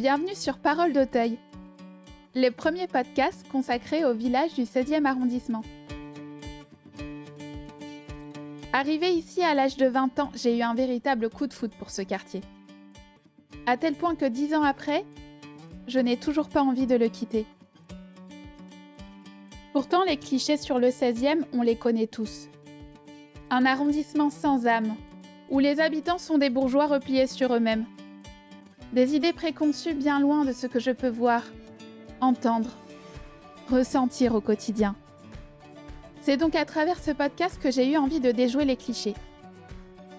Bienvenue sur Parole d'Auteuil, le premier podcast consacré au village du 16e arrondissement. Arrivé ici à l'âge de 20 ans, j'ai eu un véritable coup de foot pour ce quartier. À tel point que dix ans après, je n'ai toujours pas envie de le quitter. Pourtant, les clichés sur le 16e, on les connaît tous. Un arrondissement sans âme, où les habitants sont des bourgeois repliés sur eux-mêmes. Des idées préconçues bien loin de ce que je peux voir, entendre, ressentir au quotidien. C'est donc à travers ce podcast que j'ai eu envie de déjouer les clichés,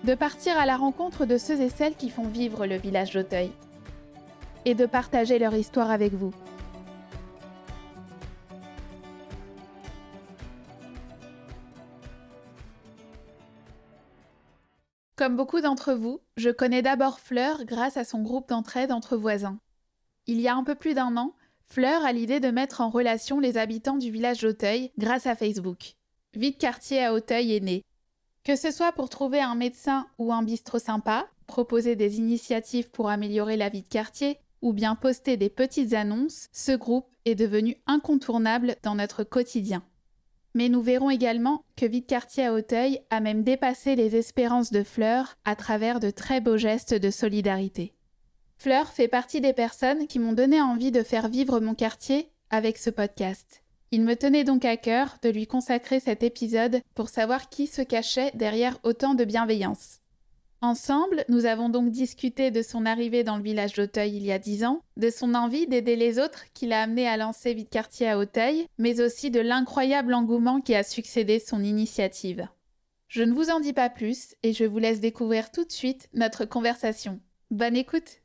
de partir à la rencontre de ceux et celles qui font vivre le village d'Auteuil, et de partager leur histoire avec vous. Comme beaucoup d'entre vous, je connais d'abord Fleur grâce à son groupe d'entraide entre voisins. Il y a un peu plus d'un an, Fleur a l'idée de mettre en relation les habitants du village d'Auteuil grâce à Facebook. Vite quartier à Auteuil est né. Que ce soit pour trouver un médecin ou un bistrot sympa, proposer des initiatives pour améliorer la vie de quartier, ou bien poster des petites annonces, ce groupe est devenu incontournable dans notre quotidien. Mais nous verrons également que Vite Quartier à Auteuil a même dépassé les espérances de Fleur à travers de très beaux gestes de solidarité. Fleur fait partie des personnes qui m'ont donné envie de faire vivre mon quartier avec ce podcast. Il me tenait donc à cœur de lui consacrer cet épisode pour savoir qui se cachait derrière autant de bienveillance. Ensemble, nous avons donc discuté de son arrivée dans le village d'Auteuil il y a dix ans, de son envie d'aider les autres qui l'a amené à lancer Vite Quartier à Auteuil, mais aussi de l'incroyable engouement qui a succédé son initiative. Je ne vous en dis pas plus et je vous laisse découvrir tout de suite notre conversation. Bonne écoute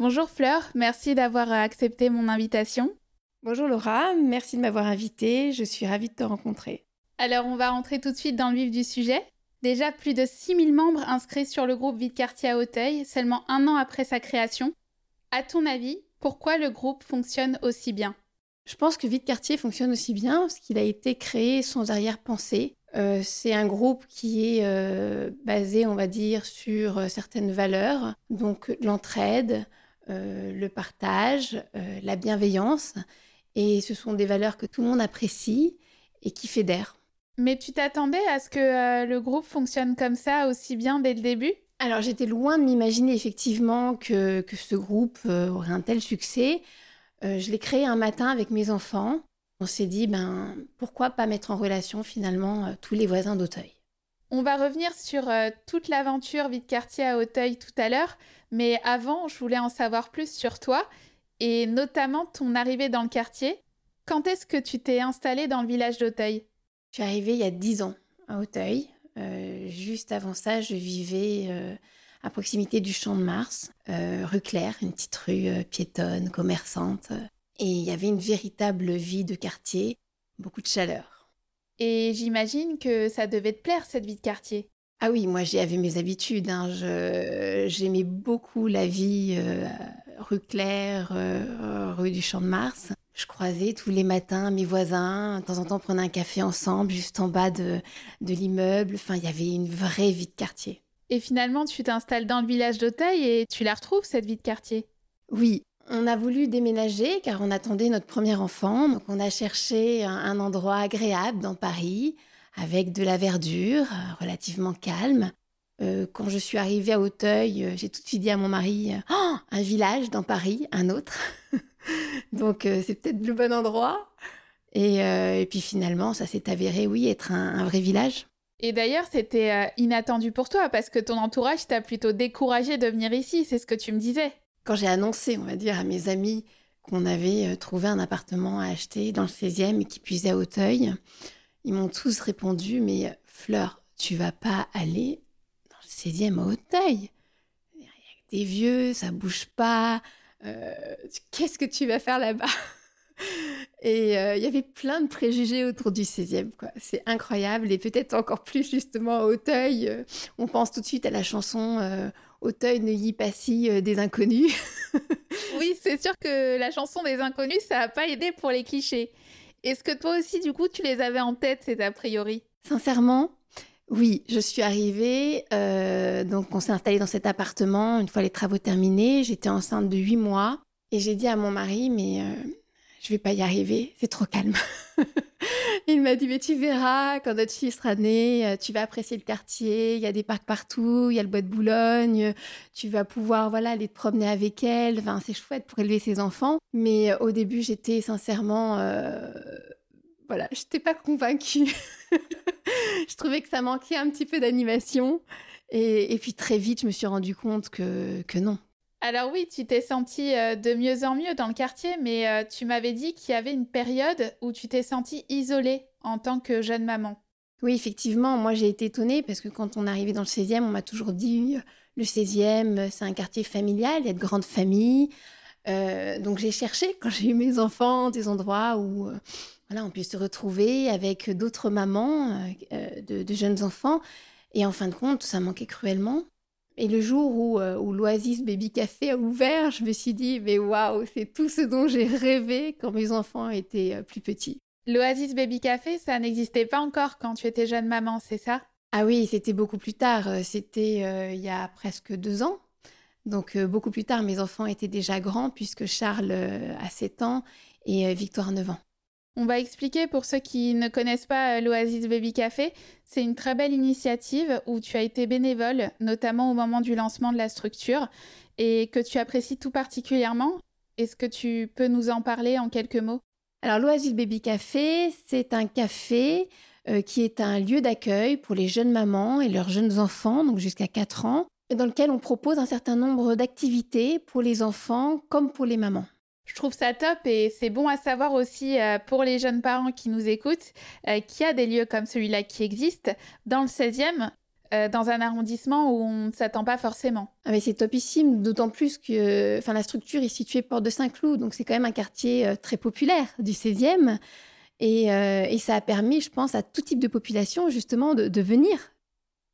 Bonjour Fleur, merci d'avoir accepté mon invitation. Bonjour Laura, merci de m'avoir invitée, je suis ravie de te rencontrer. Alors on va rentrer tout de suite dans le vif du sujet. Déjà plus de 6000 membres inscrits sur le groupe Vite Quartier à Auteuil, seulement un an après sa création. À ton avis, pourquoi le groupe fonctionne aussi bien? Je pense que Vite Quartier fonctionne aussi bien parce qu'il a été créé sans arrière-pensée. Euh, c'est un groupe qui est euh, basé, on va dire, sur euh, certaines valeurs, donc l'entraide, le partage, la bienveillance. Et ce sont des valeurs que tout le monde apprécie et qui fédèrent. Mais tu t'attendais à ce que euh, le groupe fonctionne comme ça aussi bien dès le début? Alors j'étais loin de m'imaginer effectivement que, que ce groupe euh, aurait un tel succès. Euh, je l'ai créé un matin avec mes enfants. On s'est dit, ben, pourquoi pas mettre en relation finalement tous les voisins d'Auteuil? On va revenir sur toute l'aventure Vite Quartier à Auteuil tout à l'heure, mais avant, je voulais en savoir plus sur toi et notamment ton arrivée dans le quartier. Quand est-ce que tu t'es installée dans le village d'Auteuil? Je suis arrivée il y a dix ans à Auteuil. Euh, juste avant ça, je vivais euh, à proximité du Champ de Mars, euh, rue Claire, une petite rue piétonne, commerçante. Et il y avait une véritable vie de quartier, beaucoup de chaleur. Et j'imagine que ça devait te plaire, cette vie de quartier. Ah oui, moi j'avais mes habitudes. Hein. J'aimais beaucoup la vie rue Claire, rue du Champ de Mars. Je croisais tous les matins mes voisins, de temps en temps on prenait un café ensemble juste en bas de, de l'immeuble. Enfin, il y avait une vraie vie de quartier. Et finalement, tu t'installes dans le village d'Auteuil et tu la retrouves, cette vie de quartier? Oui, on a voulu déménager car on attendait notre premier enfant. Donc on a cherché un endroit agréable dans Paris avec de la verdure, relativement calme. Euh, quand je suis arrivée à Auteuil, euh, j'ai tout de suite dit à mon mari euh, oh, un village dans Paris, un autre. Donc c'est peut-être le bon endroit. Et, puis finalement, ça s'est avéré, oui, être un, vrai village. Et d'ailleurs, c'était inattendu pour toi parce que ton entourage t'a plutôt découragé de venir ici, c'est ce que tu me disais. Quand j'ai annoncé, on va dire, à mes amis qu'on avait trouvé un appartement à acheter dans le 16e et qui puisait à Auteuil, ils m'ont tous répondu Mais Fleur, tu vas pas aller 16e à Hauteuil. Il y a des vieux, ça bouge pas. Euh, qu'est-ce que tu vas faire là-bas? Et euh, il y avait plein de préjugés autour du 16e. C'est incroyable. Et peut-être encore plus justement à Auteuil. Euh, on pense tout de suite à la chanson Auteuil, Neuilly, Passy des Inconnus. oui, c'est sûr que la chanson des Inconnus, ça n'a pas aidé pour les clichés. Est-ce que toi aussi, du coup, tu les avais en tête, ces a priori? Sincèrement, Oui, je suis arrivée. Euh, donc, on s'est installé dans cet appartement. Une fois les travaux terminés, j'étais enceinte de huit mois. Et j'ai dit à mon mari, mais euh, je vais pas y arriver, c'est trop calme. il m'a dit, mais tu verras, quand notre fille sera née, euh, tu vas apprécier le quartier, il y a des parcs partout, il y a le bois de Boulogne, tu vas pouvoir voilà, aller te promener avec elle, enfin, c'est chouette pour élever ses enfants. Mais au début, j'étais sincèrement... voilà, je n'étais pas convaincue. je trouvais que ça manquait un petit peu d'animation. Et, puis très vite, je me suis rendu compte que, que non. Alors oui, tu t'es sentie euh, de mieux en mieux dans le quartier, mais euh, tu m'avais dit qu'il y avait une période où tu t'es sentie isolée en tant que jeune maman. Oui, effectivement, moi j'ai été étonnée parce que quand on arrivait dans le 16e, on m'a toujours dit le 16e, c'est un quartier familial, il y a de grandes familles. Euh, donc j'ai cherché, quand j'ai eu mes enfants, des endroits où voilà, on puisse se retrouver avec d'autres mamans euh, de, jeunes enfants. Et en fin de compte, ça manquait cruellement. Et le jour où, euh, où l'Oasis Baby Café a ouvert, je me suis dit, mais waouh, c'est tout ce dont j'ai rêvé quand mes enfants étaient euh, plus petits. L'Oasis Baby Café, ça n'existait pas encore quand tu étais jeune maman, c'est ça? Ah oui, c'était beaucoup plus tard. C'était il y a presque deux ans. Donc beaucoup plus tard, mes enfants étaient déjà grands puisque Charles a 7 ans et Victoire 9 ans. On va expliquer pour ceux qui ne connaissent pas euh, l'Oasis Baby Café. C'est une très belle initiative où tu as été bénévole, notamment au moment du lancement de la structure, et que tu apprécies tout particulièrement. Est-ce que tu peux nous en parler en quelques mots? Alors l'Oasis Baby Café, c'est un café euh, qui est un lieu d'accueil pour les jeunes mamans et leurs jeunes enfants, donc jusqu'à 4 ans, dans lequel on propose un certain nombre d'activités pour les enfants comme pour les mamans. Je trouve ça top et c'est bon à savoir aussi euh, pour les jeunes parents qui nous écoutent euh, qu'il y a des lieux comme celui-là qui existent dans le 16e, euh, dans un arrondissement où on ne s'attend pas forcément. Ah mais c'est topissime, d'autant plus que la structure est située porte de Saint-Cloud, donc c'est quand même un quartier très populaire du 16e. Et, ça a permis, je pense, à tout type de population justement de venir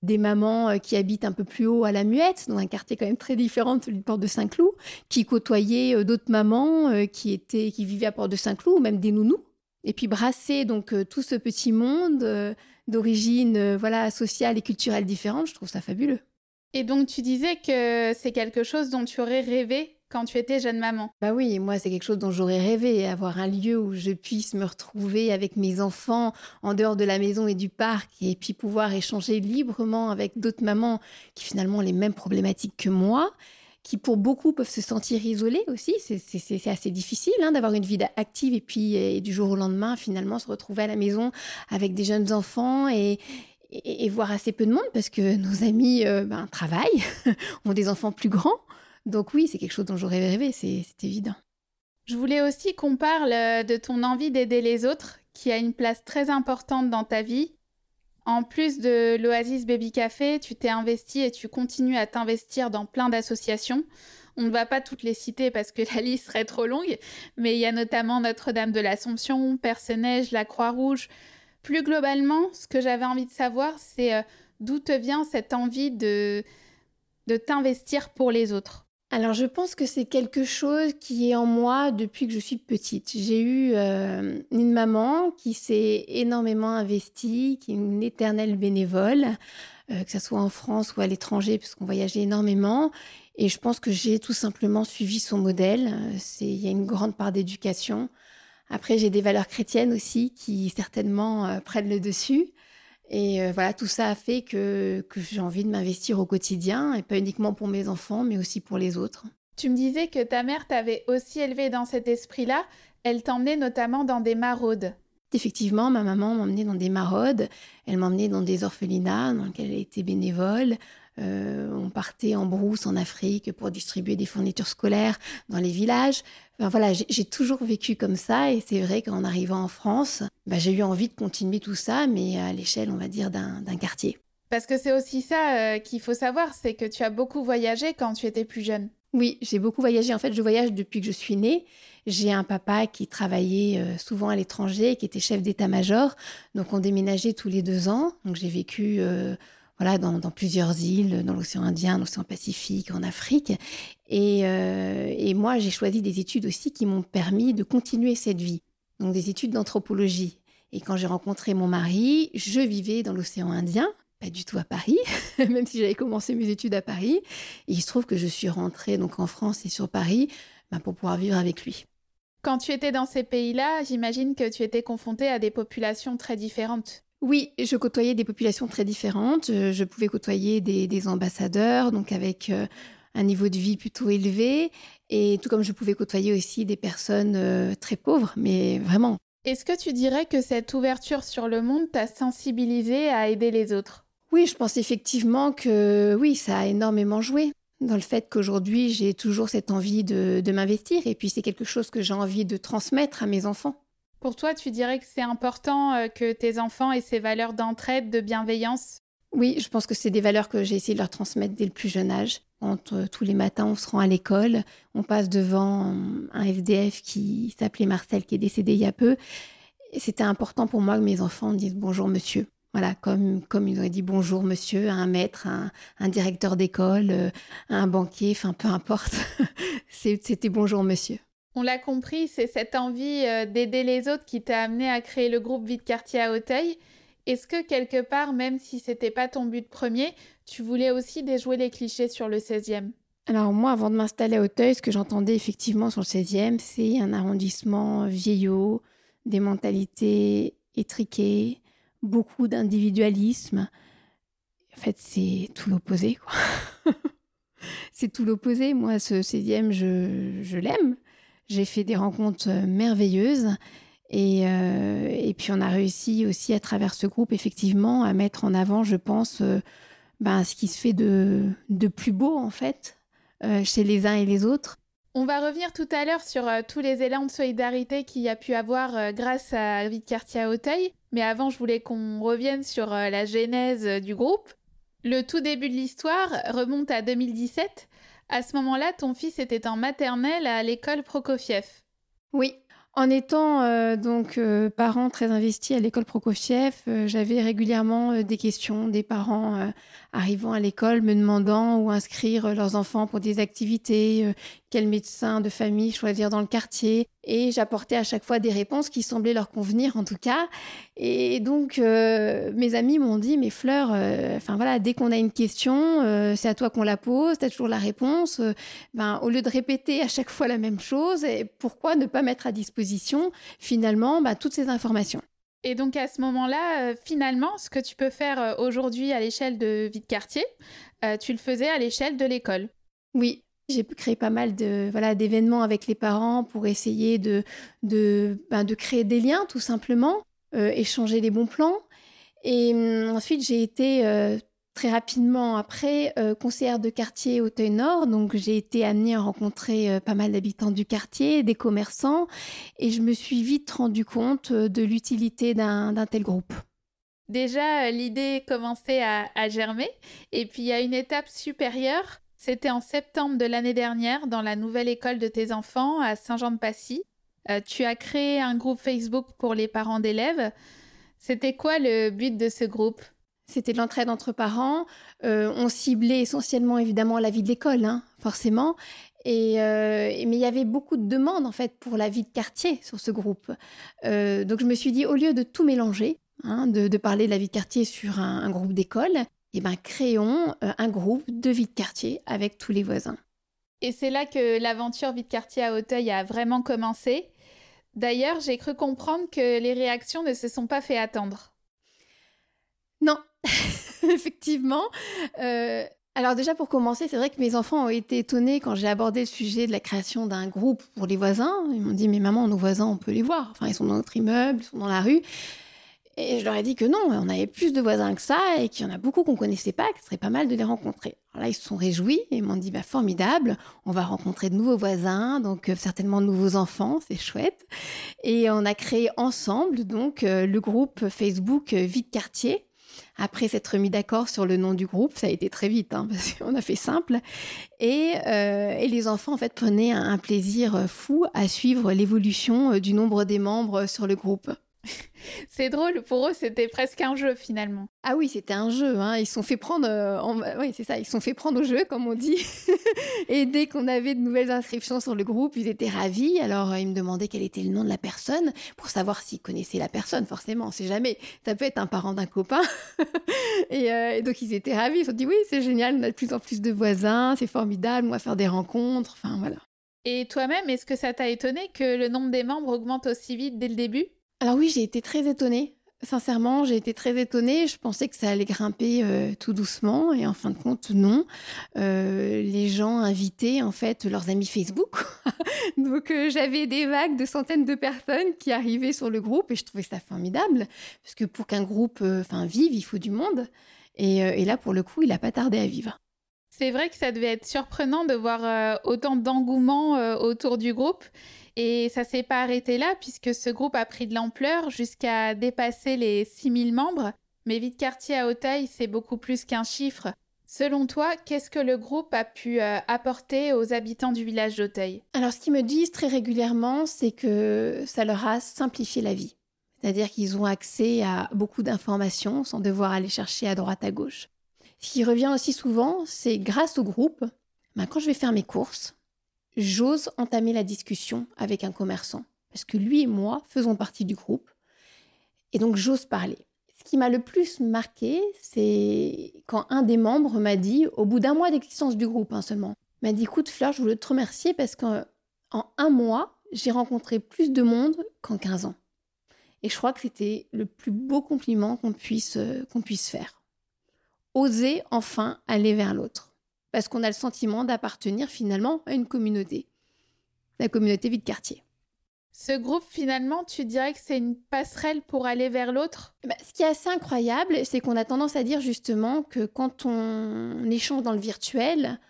des mamans euh, qui habitent un peu plus haut à la Muette, dans un quartier quand même très différent de celui de Porte de Saint-Cloud, qui côtoyaient euh, d'autres mamans euh, qui étaient qui vivaient à Porte de Saint-Cloud, ou même des nounous. Et puis brasser donc tout ce petit monde d'origine voilà sociale et culturelle différente, je trouve ça fabuleux. Et donc tu disais que c'est quelque chose dont tu aurais rêvé quand tu étais jeune maman Bah oui, moi c'est quelque chose dont j'aurais rêvé, avoir un lieu où je puisse me retrouver avec mes enfants en dehors de la maison et du parc et puis pouvoir échanger librement avec d'autres mamans qui finalement ont les mêmes problématiques que moi qui pour beaucoup peuvent se sentir isolés aussi. C'est assez difficile hein, d'avoir une vie active et puis du jour au lendemain finalement se retrouver à la maison avec des jeunes enfants et, voir assez peu de monde parce que nos amis euh, ben, travaillent, ont des enfants plus grands. Donc oui, c'est quelque chose dont j'aurais rêvé, c'est évident. Je voulais aussi qu'on parle euh, de ton envie d'aider les autres, qui a une place très importante dans ta vie. En plus de l'Oasis Baby Café, tu t'es investi et tu continues à t'investir dans plein d'associations. On ne va pas toutes les citer parce que la liste serait trop longue, mais il y a notamment Notre-Dame de l'Assomption, Perce-Neige, la Croix-Rouge. Plus globalement, ce que j'avais envie de savoir, c'est euh, d'où te vient cette envie de, de t'investir pour les autres? Alors je pense que c'est quelque chose qui est en moi depuis que je suis petite. J'ai eu euh, une maman qui s'est énormément investie, qui est une éternelle bénévole, euh, que ce soit en France ou à l'étranger, puisqu'on voyageait énormément. Et je pense que j'ai tout simplement suivi son modèle. Il y a une grande part d'éducation. Après, j'ai des valeurs chrétiennes aussi qui certainement euh, prennent le dessus. Et euh, voilà, tout ça a fait que, que j'ai envie de m'investir au quotidien, et pas uniquement pour mes enfants, mais aussi pour les autres. Tu me disais que ta mère t'avait aussi élevé dans cet esprit-là. Elle t'emmenait notamment dans des maraudes. Effectivement, ma maman m'emmenait dans des maraudes. Elle m'emmenait dans des orphelinats dans lesquels elle était bénévole. Euh, on partait en brousse en Afrique pour distribuer des fournitures scolaires dans les villages. Enfin, voilà, j'ai toujours vécu comme ça et c'est vrai qu'en arrivant en France, bah, j'ai eu envie de continuer tout ça, mais à l'échelle, on va dire, d'un quartier. Parce que c'est aussi ça euh, qu'il faut savoir, c'est que tu as beaucoup voyagé quand tu étais plus jeune. Oui, j'ai beaucoup voyagé. En fait, je voyage depuis que je suis née. J'ai un papa qui travaillait euh, souvent à l'étranger, qui était chef d'état-major. Donc, on déménageait tous les deux ans. Donc, j'ai vécu voilà, dans, plusieurs îles, dans l'océan Indien, l'océan Pacifique, en Afrique. Euh, et, moi, j'ai choisi des études aussi qui m'ont permis de continuer cette vie. Donc des études d'anthropologie. Et quand j'ai rencontré mon mari, je vivais dans l'océan Indien pas du tout à Paris, même si j'avais commencé mes études à Paris. Et il se trouve que je suis rentrée donc en France et sur Paris bah, pour pouvoir vivre avec lui. Quand tu étais dans ces pays-là, j'imagine que tu étais confrontée à des populations très différentes. Oui, je côtoyais des populations très différentes. Je, pouvais côtoyer des, ambassadeurs, donc avec euh, un niveau de vie plutôt élevé, et tout comme je pouvais côtoyer aussi des personnes euh, très pauvres, mais vraiment. Est-ce que tu dirais que cette ouverture sur le monde t'a sensibilisé à aider les autres? Oui, je pense effectivement que oui, ça a énormément joué dans le fait qu'aujourd'hui j'ai toujours cette envie de m'investir, et puis c'est quelque chose que j'ai envie de transmettre à mes enfants. Pour toi, tu dirais que c'est important euh, que tes enfants aient ces valeurs d'entraide, de bienveillance? Oui, je pense que c'est des valeurs que j'ai essayé de leur transmettre dès le plus jeune âge. Quand euh, tous les matins on se rend à l'école, on passe devant euh, un FDF qui s'appelait Marcel, qui est décédé il y a peu. C'était important pour moi que mes enfants disent bonjour monsieur. Voilà, comme, comme ils auraient dit bonjour monsieur à un maître, un, un directeur d'école, à un banquier, enfin peu importe. C'était bonjour monsieur. On l'a compris, c'est cette envie euh, d'aider les autres qui t'a amené à créer le groupe Vite Quartier à Auteuil. Est-ce que quelque part, même si c'était pas ton but premier, tu voulais aussi déjouer les clichés sur le 16e alors moi, avant de m'installer à Auteuil, ce que j'entendais effectivement sur le 16e, c'est un arrondissement vieillot, des mentalités étriquées, beaucoup d'individualisme. En fait, c'est tout l'opposé, c'est tout l'opposé. Moi, ce 16e, je, je l'aime. J'ai fait des rencontres euh, merveilleuses. Et, euh, et, puis on a réussi aussi à travers ce groupe, effectivement, à mettre en avant, je pense, euh, ben, ce qui se fait de, de plus beau, en fait, chez les uns et les autres. On va revenir tout à l'heure sur tous les élans de solidarité qu'il y a pu avoir grâce à Vie de quartier à Auteuil. Mais avant, je voulais qu'on revienne sur la genèse du groupe. Le tout début de l'histoire remonte à 2017 à ce moment-là, ton fils était en maternelle à l'école Prokofiev. Oui, en étant euh, donc euh, parent très investi à l'école Prokofiev, euh, j'avais régulièrement des questions des parents arrivant à l'école me demandant où inscrire leurs enfants pour des activités, quel médecin de famille choisir dans le quartier. Et j'apportais à chaque fois des réponses qui semblaient leur convenir en tout cas. Et donc mes amis m'ont dit mais Fleur, enfin voilà, dès qu'on a une question, c'est à toi qu'on la pose, tu as toujours la réponse. ben au lieu de répéter à chaque fois la même chose, pourquoi ne pas mettre à disposition finalement bah, toutes ces informations? Et donc à ce moment-là, euh, finalement, ce que tu peux faire euh, aujourd'hui à l'échelle de vie de quartier, euh, tu le faisais à l'échelle de l'école. Oui, j'ai créé pas mal de voilà d'événements avec les parents pour essayer de de, ben, de créer des liens tout simplement, échanger les bons plans. Et hum, ensuite j'ai été très rapidement après, euh, conseillère de quartier Auteuil-Nord, donc j'ai été amenée à rencontrer euh, pas mal d'habitants du quartier, des commerçants, et je me suis vite rendu compte euh, de l'utilité d'un tel groupe. Déjà, l'idée commençait à, à, germer, et puis a une étape supérieure. C'était en septembre de l'année dernière, dans la nouvelle école de tes enfants à Saint-Jean-de-Passy. tu as créé un groupe Facebook pour les parents d'élèves. C'était quoi le but de ce groupe? C'était de l'entraide entre parents. Euh, on ciblait essentiellement évidemment la vie de l'école, hein, forcément. Et, euh, mais il y avait beaucoup de demandes en fait pour la vie de quartier sur ce groupe. Euh, donc je me suis dit au lieu de tout mélanger, hein, de, parler de la vie de quartier sur un, groupe d'école, eh ben créons un groupe de vie de quartier avec tous les voisins. Et c'est là que l'aventure vie de quartier à Auteuil a vraiment commencé. D'ailleurs, j'ai cru comprendre que les réactions ne se sont pas fait attendre. Non, effectivement. Euh, alors déjà pour commencer, c'est vrai que mes enfants ont été étonnés quand j'ai abordé le sujet de la création d'un groupe pour les voisins. Ils m'ont dit mais maman, nos voisins, on peut les voir. Enfin, ils sont dans notre immeuble, ils sont dans la rue. Et je leur ai dit que non, on avait plus de voisins que ça et qu'il y en a beaucoup qu'on connaissait pas, qu'il serait pas mal de les rencontrer. Alors là, ils se sont réjouis et m'ont dit bah formidable, on va rencontrer de nouveaux voisins, donc euh, certainement de nouveaux enfants, c'est chouette. Et on a créé ensemble donc euh, le groupe Facebook Vite Quartier après s'être mis d'accord sur le nom du groupe, ça a été très vite, hein, parce qu'on a fait simple. Et, euh, et, les enfants, en fait, prenaient un, plaisir fou à suivre l'évolution euh, du nombre des membres sur le groupe. C'est drôle, pour eux, c'était presque un jeu finalement. Ah oui, c'était un jeu. Hein. Ils sont fait prendre, euh, oui, c'est ça, ils sont fait prendre au jeu, comme on dit. et dès qu'on avait de nouvelles inscriptions sur le groupe, ils étaient ravis. Alors, euh, ils me demandaient quel était le nom de la personne pour savoir s'ils connaissaient la personne. Forcément, on sait jamais. Ça peut être un parent d'un copain. Euh, et, donc, ils étaient ravis. Ils se sont dit oui, c'est génial. On a de plus en plus de voisins. C'est formidable. On va faire des rencontres. Enfin, voilà. Et toi-même, est-ce que ça t'a étonné que le nombre des membres augmente aussi vite dès le début? Alors oui, j'ai été très étonnée. Sincèrement, j'ai été très étonnée. Je pensais que ça allait grimper euh, tout doucement et en fin de compte, non. Euh, les gens invitaient en fait leurs amis Facebook. Donc euh, j'avais des vagues de centaines de personnes qui arrivaient sur le groupe et je trouvais ça formidable parce que pour qu'un groupe enfin vive, il faut du monde. Et, et là, pour le coup, il n'a pas tardé à vivre. C'est vrai que ça devait être surprenant de voir autant d'engouement autour du groupe. Et ça s'est pas arrêté là, puisque ce groupe a pris de l'ampleur jusqu'à dépasser les 6000 membres. Mais Vite Quartier à Auteuil, c'est beaucoup plus qu'un chiffre. Selon toi, qu'est-ce que le groupe a pu euh, apporter aux habitants du village d'Auteuil? Alors, ce qu'ils me disent très régulièrement, c'est que ça leur a simplifié la vie. C'est-à-dire qu'ils ont accès à beaucoup d'informations sans devoir aller chercher à droite à gauche. Ce qui revient aussi souvent, c'est grâce au groupe, ben, quand je vais faire mes courses, j'ose entamer la discussion avec un commerçant. Parce que lui et moi faisons partie du groupe. Et donc j'ose parler. Ce qui m'a le plus marqué, c'est quand un des membres m'a dit, au bout d'un mois d'existence du groupe hein, seulement, m'a dit écoute Fleur, je voulais te remercier parce qu'en un mois, j'ai rencontré plus de monde qu'en 15 ans. Et je crois que c'était le plus beau compliment qu'on puisse, euh, qu'on puisse faire. Oser enfin aller vers l'autre parce qu'on a le sentiment d'appartenir finalement à une communauté, la communauté vie de quartier. Ce groupe, finalement, tu dirais que c'est une passerelle pour aller vers l'autre? Bah, Ce qui est assez incroyable, c'est qu'on a tendance à dire justement que quand on échange dans le virtuel,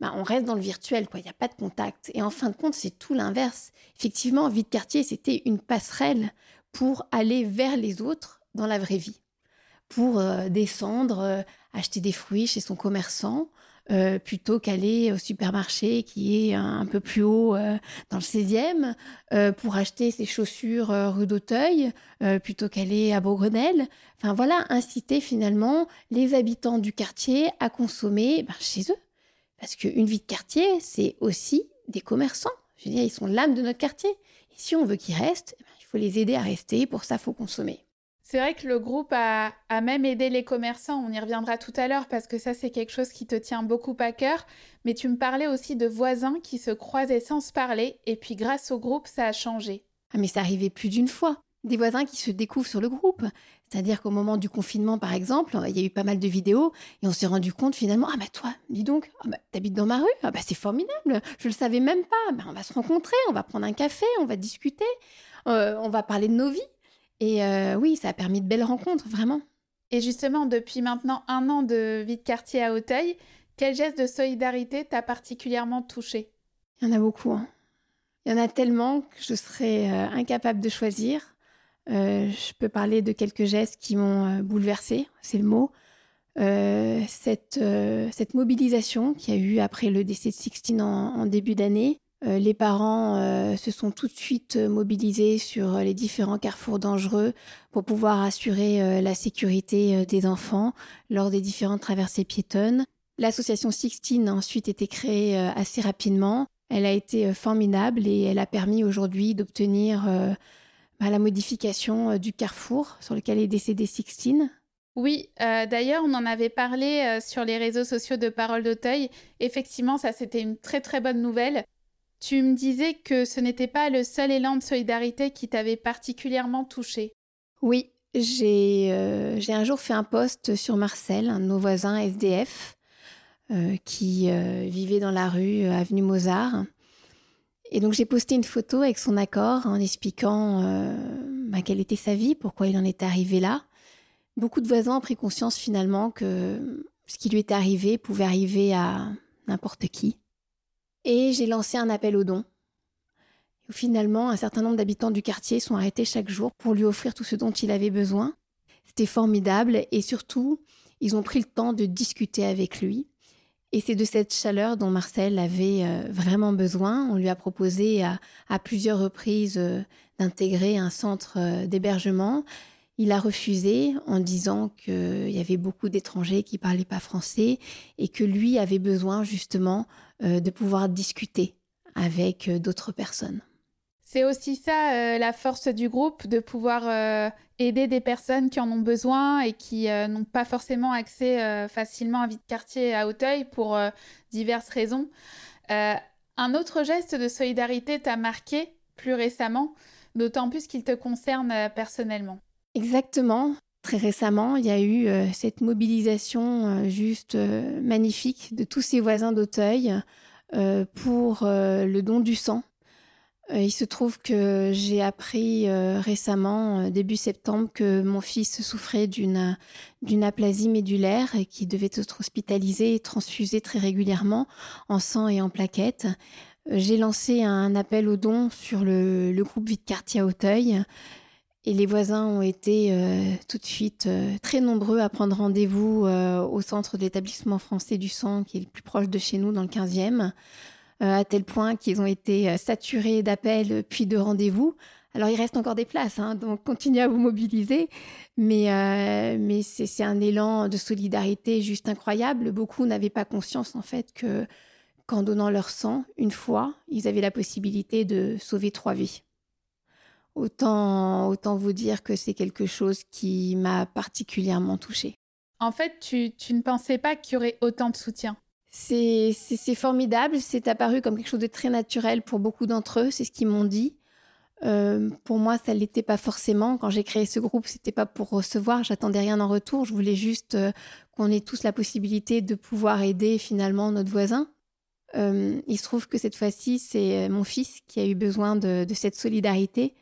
bah, on reste dans le virtuel, quoi. Il n'y a pas de contact. Et en fin de compte, c'est tout l'inverse. Effectivement, vie de quartier, c'était une passerelle pour aller vers les autres dans la vraie vie, pour euh, descendre, euh, acheter des fruits chez son commerçant, euh, plutôt qu'aller au supermarché qui est un, peu plus haut euh, dans le 16e, euh, pour acheter ses chaussures rue d'Auteuil, plutôt qu'aller à Beaugrenelle. Enfin voilà, inciter finalement les habitants du quartier à consommer ben, chez eux. Parce qu'une vie de quartier, c'est aussi des commerçants. Je veux dire, ils sont l'âme de notre quartier. Et si on veut qu'ils restent, eh ben, il faut les aider à rester. Pour ça, faut consommer. C'est vrai que le groupe a, même aidé les commerçants, on y reviendra tout à l'heure parce que ça c'est quelque chose qui te tient beaucoup à cœur, mais tu me parlais aussi de voisins qui se croisaient sans se parler et puis grâce au groupe ça a changé. Ah mais ça arrivait plus d'une fois. Des voisins qui se découvrent sur le groupe. C'est-à-dire qu'au moment du confinement, par exemple, il y a eu pas mal de vidéos et on s'est rendu compte finalement, ah bah toi, dis donc, ah bah, t'habites dans ma rue, ah bah c'est formidable, je le savais même pas, bah, on va se rencontrer, on va prendre un café, on va discuter, euh, on va parler de nos vies. Et euh, oui, ça a permis de belles rencontres, vraiment. Et justement, depuis maintenant un an de vie de quartier à Auteuil, quel geste de solidarité t'a particulièrement touché Il y en a beaucoup. Hein. Il y en a tellement que je serais euh, incapable de choisir. Euh, je peux parler de quelques gestes qui m'ont bouleversée, c'est le mot. cette, cette mobilisation qu'il y a eu après le décès de Sixtine en début d'année, euh, les parents euh, se sont tout de suite euh, mobilisés sur les différents carrefours dangereux pour pouvoir assurer la sécurité des enfants lors des différentes traversées piétonnes. L'association Sixteen a ensuite été créée assez rapidement. Elle a été formidable et elle a permis aujourd'hui d'obtenir bah, la modification du carrefour sur lequel est décédé Sixteen. Oui, d'ailleurs, on en avait parlé sur les réseaux sociaux de Parole d'Auteuil. Effectivement, ça, c'était une très très bonne nouvelle. Tu me disais que ce n'était pas le seul élan de solidarité qui t'avait particulièrement touché. Oui, j'ai euh, un jour fait un post sur Marcel, un de nos voisins SDF, euh, qui euh, vivait dans la rue Avenue Mozart. Et donc j'ai posté une photo avec son accord en expliquant bah, quelle était sa vie, pourquoi il en était arrivé là. Beaucoup de voisins ont pris conscience finalement que ce qui lui était arrivé pouvait arriver à n'importe qui. Et j'ai lancé un appel aux dons. finalement, un certain nombre d'habitants du quartier sont arrêtés chaque jour pour lui offrir tout ce dont il avait besoin. C'était formidable et surtout, ils ont pris le temps de discuter avec lui. Et c'est de cette chaleur dont Marcel avait euh, vraiment besoin. On lui a proposé à, plusieurs reprises euh, d'intégrer un centre euh, d'hébergement. Il a refusé en disant qu'il y avait beaucoup d'étrangers qui parlaient pas français et que lui avait besoin justement de pouvoir discuter avec d'autres personnes. C'est aussi ça euh, la force du groupe, de pouvoir euh, aider des personnes qui en ont besoin et qui euh, n'ont pas forcément accès facilement à vie de quartier à Auteuil pour diverses raisons. un autre geste de solidarité t'a marqué plus récemment, d'autant plus qu'il te concerne personnellement? Exactement. Très récemment, il y a eu cette mobilisation juste magnifique de tous ses voisins d'Auteuil pour le don du sang euh, il se trouve que j'ai appris euh, récemment, euh, début septembre, que mon fils souffrait d'une aplasie médulaire et qui devait être hospitalisé et transfusé très régulièrement en sang et en plaquettes. J'ai lancé un appel aux dons sur le, groupe Vite Quartier Auteuil et les voisins ont été tout de suite très nombreux à prendre rendez-vous au centre d'établissement français du sang qui est le plus proche de chez nous dans le 15e. Euh, à tel point qu'ils ont été euh, saturés d'appels puis de rendez-vous. Alors il reste encore des places, hein, donc continuez à vous mobiliser, mais, euh, mais c'est un élan de solidarité juste incroyable. Beaucoup n'avaient pas conscience en fait que qu'en donnant leur sang une fois, ils avaient la possibilité de sauver trois vies. Autant, autant vous dire que c'est quelque chose qui m'a particulièrement touchée. En fait, tu, tu ne pensais pas qu'il y aurait autant de soutien c'est formidable, c'est apparu comme quelque chose de très naturel pour beaucoup d'entre eux, c'est ce qu'ils m'ont dit. Euh, pour moi, ça l'était pas forcément. Quand j'ai créé ce groupe, c'était pas pour recevoir, j'attendais rien en retour. Je voulais juste euh, qu'on ait tous la possibilité de pouvoir aider finalement notre voisin. Euh, il se trouve que cette fois-ci, c'est mon fils qui a eu besoin de, cette solidarité.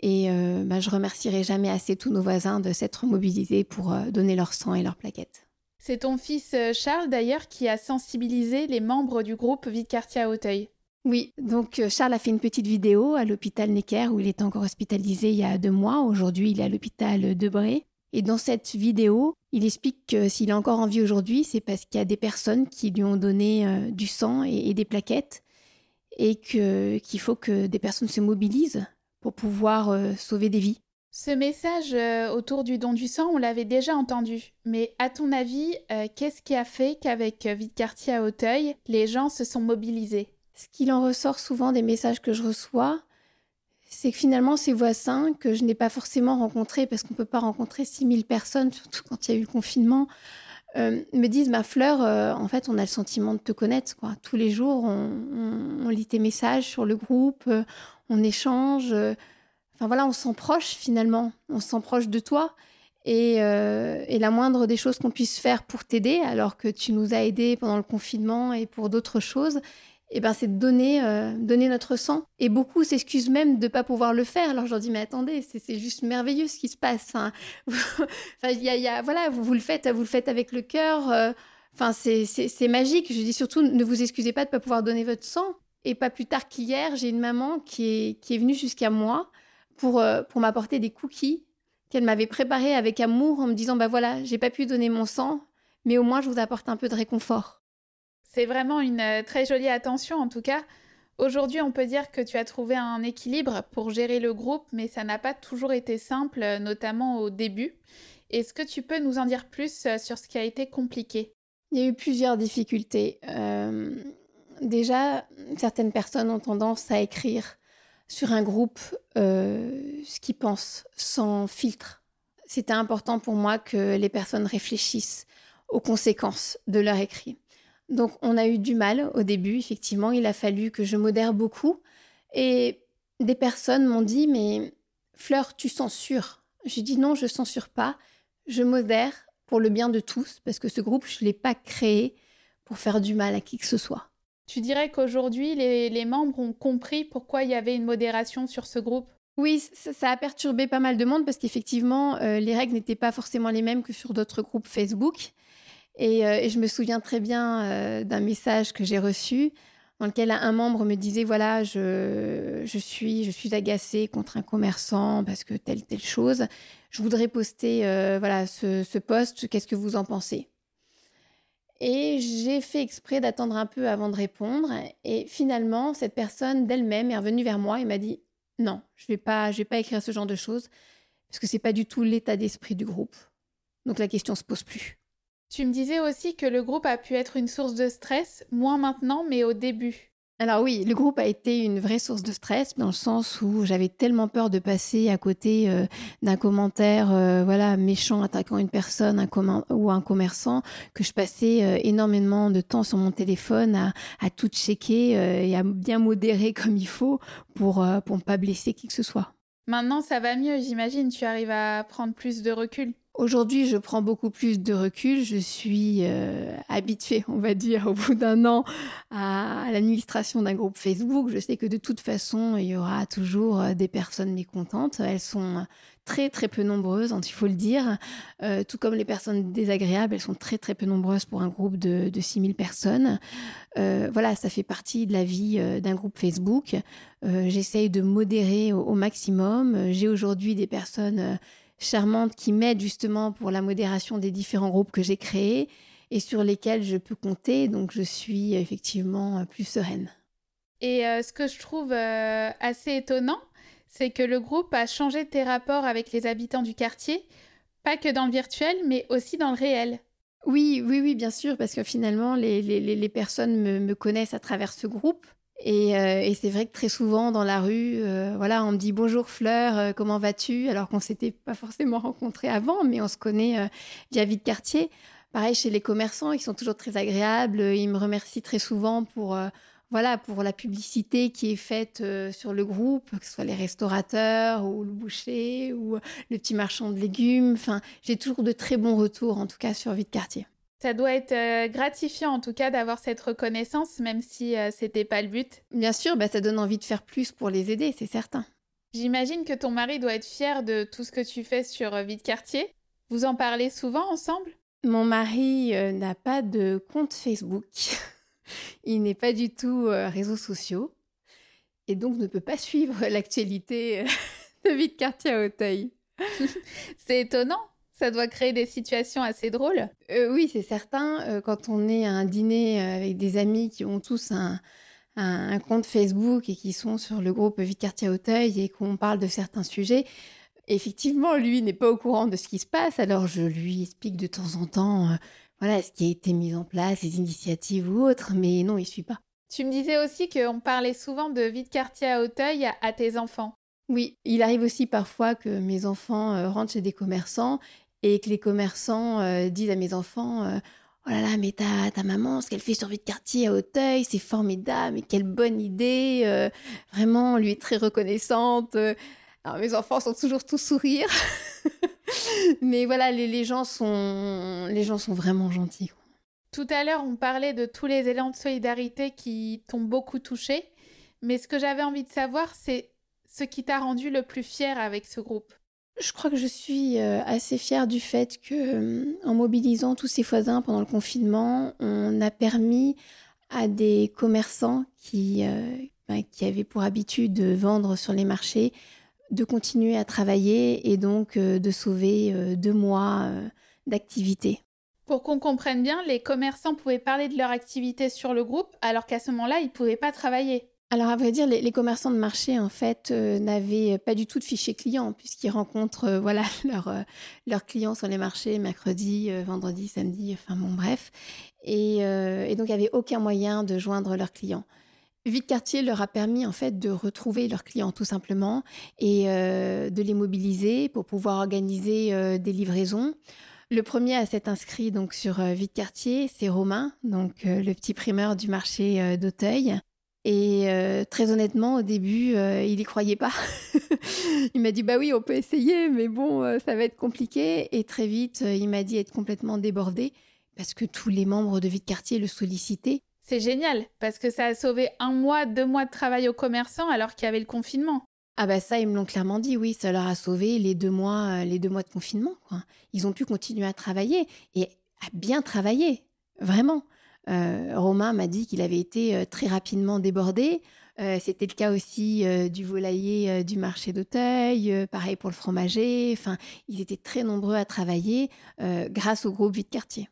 Et bah, je remercierai jamais assez tous nos voisins de s'être mobilisés pour donner leur sang et leurs plaquettes. C'est ton fils euh, Charles d'ailleurs qui a sensibilisé les membres du groupe Vie quartier à Auteuil. Oui, donc euh, Charles a fait une petite vidéo à l'hôpital Necker où il était encore hospitalisé il y a deux mois. Aujourd'hui, il est à l'hôpital de Bray. Et dans cette vidéo, il explique que s'il est encore en vie aujourd'hui, c'est parce qu'il y a des personnes qui lui ont donné euh, du sang et, des plaquettes et qu'il faut que des personnes se mobilisent pour pouvoir sauver des vies. Ce message euh, autour du don du sang, on l'avait déjà entendu. Mais à ton avis, euh, qu'est-ce qui a fait qu'avec euh, Vite Quartier à Auteuil, les gens se sont mobilisés? Ce qu'il en ressort souvent des messages que je reçois, c'est que finalement, ces voisins que je n'ai pas forcément rencontrés, parce qu'on ne peut pas rencontrer 6000 personnes, surtout quand il y a eu le confinement, me disent, ma Fleur, en fait, on a le sentiment de te connaître. Quoi. Tous les jours, on, lit tes messages sur le groupe, on échange. Enfin voilà, on s'en proche finalement, on s'en proche de toi. Euh, et, la moindre des choses qu'on puisse faire pour t'aider, alors que tu nous as aidés pendant le confinement et pour d'autres choses, eh ben, c'est de donner, euh, donner notre sang. Et beaucoup s'excusent même de ne pas pouvoir le faire. Alors je leur dis, mais attendez, c'est juste merveilleux ce qui se passe. Enfin, y a, voilà, vous, le faites, vous le faites avec le cœur. Euh, enfin, c'est magique. Je dis surtout, ne vous excusez pas de ne pas pouvoir donner votre sang. Et pas plus tard qu'hier, j'ai une maman qui est, qui est venue jusqu'à moi pour, euh, pour m'apporter des cookies qu'elle m'avait préparés avec amour en me disant bah voilà, j'ai pas pu donner mon sang, mais au moins je vous apporte un peu de réconfort. C'est vraiment une euh, très jolie attention en tout cas. Aujourd'hui, on peut dire que tu as trouvé un équilibre pour gérer le groupe, mais ça n'a pas toujours été simple, euh, notamment au début. Est-ce que tu peux nous en dire plus sur ce qui a été compliqué? Il y a eu plusieurs difficultés. Déjà, certaines personnes ont tendance à écrire sur un groupe euh, ce qu'ils pensent sans filtre. C'était important pour moi que les personnes réfléchissent aux conséquences de leur écrit. Donc on a eu du mal au début, effectivement, il a fallu que je modère beaucoup. Et des personnes m'ont dit, mais Fleur, tu censures. J'ai dit non, je censure pas, je modère pour le bien de tous, parce que ce groupe, je ne l'ai pas créé pour faire du mal à qui que ce soit. Tu dirais qu'aujourd'hui, les, membres ont compris pourquoi il y avait une modération sur ce groupe? Oui, ça, a perturbé pas mal de monde parce qu'effectivement, euh, les règles n'étaient pas forcément les mêmes que sur d'autres groupes Facebook. Et, euh, je me souviens très bien euh, d'un message que j'ai reçu dans lequel un membre me disait voilà, je, je, suis, je suis agacé contre un commerçant parce que telle, telle chose. Je voudrais poster voilà, ce, ce post, qu'est-ce que vous en pensez? Et j'ai fait exprès d'attendre un peu avant de répondre. Et finalement, cette personne d'elle-même est revenue vers moi et m'a dit non, je vais pas, vais pas écrire ce genre de choses parce que c'est pas du tout l'état d'esprit du groupe. Donc la question se pose plus. Tu me disais aussi que le groupe a pu être une source de stress, moins maintenant, mais au début. Alors oui, le groupe a été une vraie source de stress dans le sens où j'avais tellement peur de passer à côté euh, d'un commentaire euh, voilà méchant attaquant une personne un ou un commerçant que je passais euh, énormément de temps sur mon téléphone à, tout checker et à bien modérer comme il faut pour pour ne pas blesser qui que ce soit. Maintenant, ça va mieux, j'imagine. Tu arrives à prendre plus de recul. Aujourd'hui, je prends beaucoup plus de recul. Je suis euh, habituée, on va dire, au bout d'un an à, l'administration d'un groupe Facebook. Je sais que de toute façon, il y aura toujours euh, des personnes mécontentes. Elles sont très très peu nombreuses, hein, il faut le dire. Euh, tout comme les personnes désagréables, elles sont très très peu nombreuses pour un groupe de, de 6000 personnes. voilà, ça fait partie de la vie d'un groupe Facebook. J'essaye de modérer au maximum. J'ai aujourd'hui des personnes charmante qui m'aide justement pour la modération des différents groupes que j'ai créés et sur lesquels je peux compter. Donc je suis effectivement plus sereine. Et euh, ce que je trouve euh, assez étonnant, c'est que le groupe a changé tes rapports avec les habitants du quartier, pas que dans le virtuel, mais aussi dans le réel. Oui, oui, oui, bien sûr, parce que finalement, les, les, les personnes me, me, connaissent à travers ce groupe. Euh, et, c'est vrai que très souvent dans la rue, euh, voilà, on me dit bonjour Fleur, euh, comment vas-tu? Alors qu'on s'était pas forcément rencontrés avant, mais on se connaît via vie de quartier. Pareil chez les commerçants, ils sont toujours très agréables. Ils me remercient très souvent pour voilà pour la publicité qui est faite sur le groupe, que ce soit les restaurateurs ou le boucher ou le petit marchand de légumes. Enfin, j'ai toujours de très bons retours en tout cas sur vie de quartier. Ça doit être euh, gratifiant en tout cas d'avoir cette reconnaissance, même si euh, c'était pas le but. Bien sûr, bah, ça donne envie de faire plus pour les aider, c'est certain. J'imagine que ton mari doit être fier de tout ce que tu fais sur euh, Vie de quartier. Vous en parlez souvent ensemble? Mon mari n'a pas de compte Facebook. Il n'est pas du tout réseaux sociaux et donc ne peut pas suivre l'actualité de Vie de quartier à Auteuil. c'est étonnant ça doit créer des situations assez drôles. Euh, oui, c'est certain. Euh, quand on est à un dîner euh, avec des amis qui ont tous un, compte Facebook et qui sont sur le groupe Vie Quartier Auteuil et qu'on parle de certains sujets, effectivement, lui n'est pas au courant de ce qui se passe. Alors je lui explique de temps en temps, voilà, ce qui a été mis en place, les initiatives ou autres, mais non, il suit pas. Tu me disais aussi qu'on parlait souvent de vie de quartier à Auteuil à tes enfants. Oui, il arrive aussi parfois que mes enfants rentrent chez des commerçants et que les commerçants euh, disent à mes enfants euh, Oh là là, mais ta, ta maman, ce qu'elle fait sur votre quartier à Auteuil, c'est formidable, mais quelle bonne idée euh, Vraiment, on lui est très reconnaissante. Alors, mes enfants sont toujours tous sourires. mais voilà, les, les, gens sont, les gens sont vraiment gentils. Tout à l'heure, on parlait de tous les élans de solidarité qui t'ont beaucoup touché. Mais ce que j'avais envie de savoir, c'est ce qui t'a rendu le plus fier avec ce groupe. Je crois que je suis euh, assez fière du fait que, euh, en mobilisant tous ces voisins pendant le confinement, on a permis à des commerçants qui, euh, ben, qui avaient pour habitude de vendre sur les marchés de continuer à travailler et donc de sauver deux mois d'activité. Pour qu'on comprenne bien, les commerçants pouvaient parler de leur activité sur le groupe alors qu'à ce moment-là, ils ne pouvaient pas travailler. Alors à vrai dire, les, commerçants de marché en fait euh, n'avaient pas du tout de fichier client puisqu'ils rencontrent euh, voilà euh, leurs clients sur les marchés mercredi, vendredi, samedi, enfin bon bref, et, donc il n'y avait aucun moyen de joindre leurs clients. Vite Quartier leur a permis en fait de retrouver leurs clients tout simplement et de les mobiliser pour pouvoir organiser des livraisons. Le premier à s'être inscrit donc sur Vite Quartier, c'est Romain, donc le petit primeur du marché d'Auteuil. Et euh, très honnêtement, au début, euh, il y croyait pas. il m'a dit bah oui, on peut essayer, mais bon, euh, ça va être compliqué. Et très vite, il m'a dit être complètement débordé parce que tous les membres de vie de quartier le sollicitaient. C'est génial parce que ça a sauvé un mois, deux mois de travail aux commerçants alors qu'il y avait le confinement. Ah bah ça, ils me l'ont clairement dit, oui, ça leur a sauvé les deux mois, les deux mois de confinement. Quoi. Ils ont pu continuer à travailler et à bien travailler, vraiment. Euh, Romain m'a dit qu'il avait été euh, très rapidement débordé. Euh, c'était le cas aussi du volailler du marché d'Auteuil, pareil pour le fromager. Enfin, ils étaient très nombreux à travailler grâce au groupe Vite Quartier.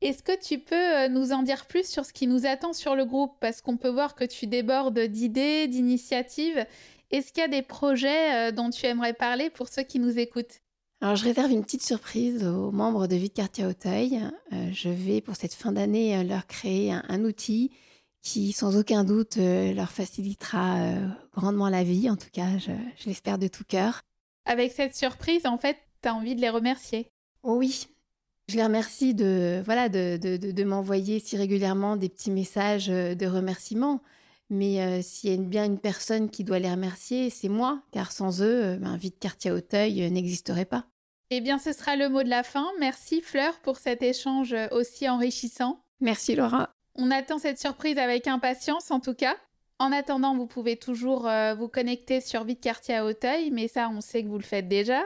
Est-ce que tu peux nous en dire plus sur ce qui nous attend sur le groupe? Parce qu'on peut voir que tu débordes d'idées, d'initiatives. Est-ce qu'il y a des projets dont tu aimerais parler pour ceux qui nous écoutent? Alors, je réserve une petite surprise aux membres de Vie de Quartier Auteuil. Euh, je vais, pour cette fin d'année, leur créer un, outil qui, sans aucun doute, leur facilitera grandement la vie. En tout cas, je, je l'espère de tout cœur. Avec cette surprise, en fait, tu as envie de les remercier Oh oui, je les remercie de, voilà, de, de, de, m'envoyer si régulièrement des petits messages euh, de remerciement. Mais euh, s'il y a bien une personne qui doit les remercier, c'est moi, car sans eux, euh, ben, Vite Quartier Auteuil n'existerait pas. Eh bien, ce sera le mot de la fin. Merci Fleur pour cet échange aussi enrichissant. Merci Laura. On attend cette surprise avec impatience en tout cas. En attendant, vous pouvez toujours vous connecter sur Vite Quartier à Auteuil, mais ça, on sait que vous le faites déjà.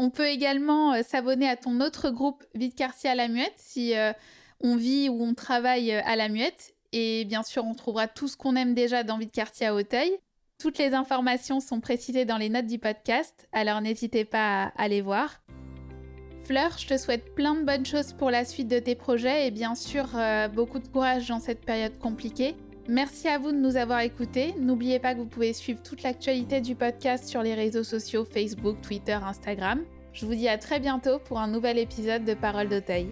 On peut également euh, s'abonner à ton autre groupe Vite Quartier à la Muette si euh, on vit ou on travaille euh, à la Muette. Et bien sûr, on trouvera tout ce qu'on aime déjà dans Vite Quartier à Auteuil. Toutes les informations sont précisées dans les notes du podcast, alors n'hésitez pas à aller voir. Fleur, je te souhaite plein de bonnes choses pour la suite de tes projets et bien sûr beaucoup de courage dans cette période compliquée. Merci à vous de nous avoir écoutés. N'oubliez pas que vous pouvez suivre toute l'actualité du podcast sur les réseaux sociaux Facebook, Twitter, Instagram. Je vous dis à très bientôt pour un nouvel épisode de Parole d'Auteuil.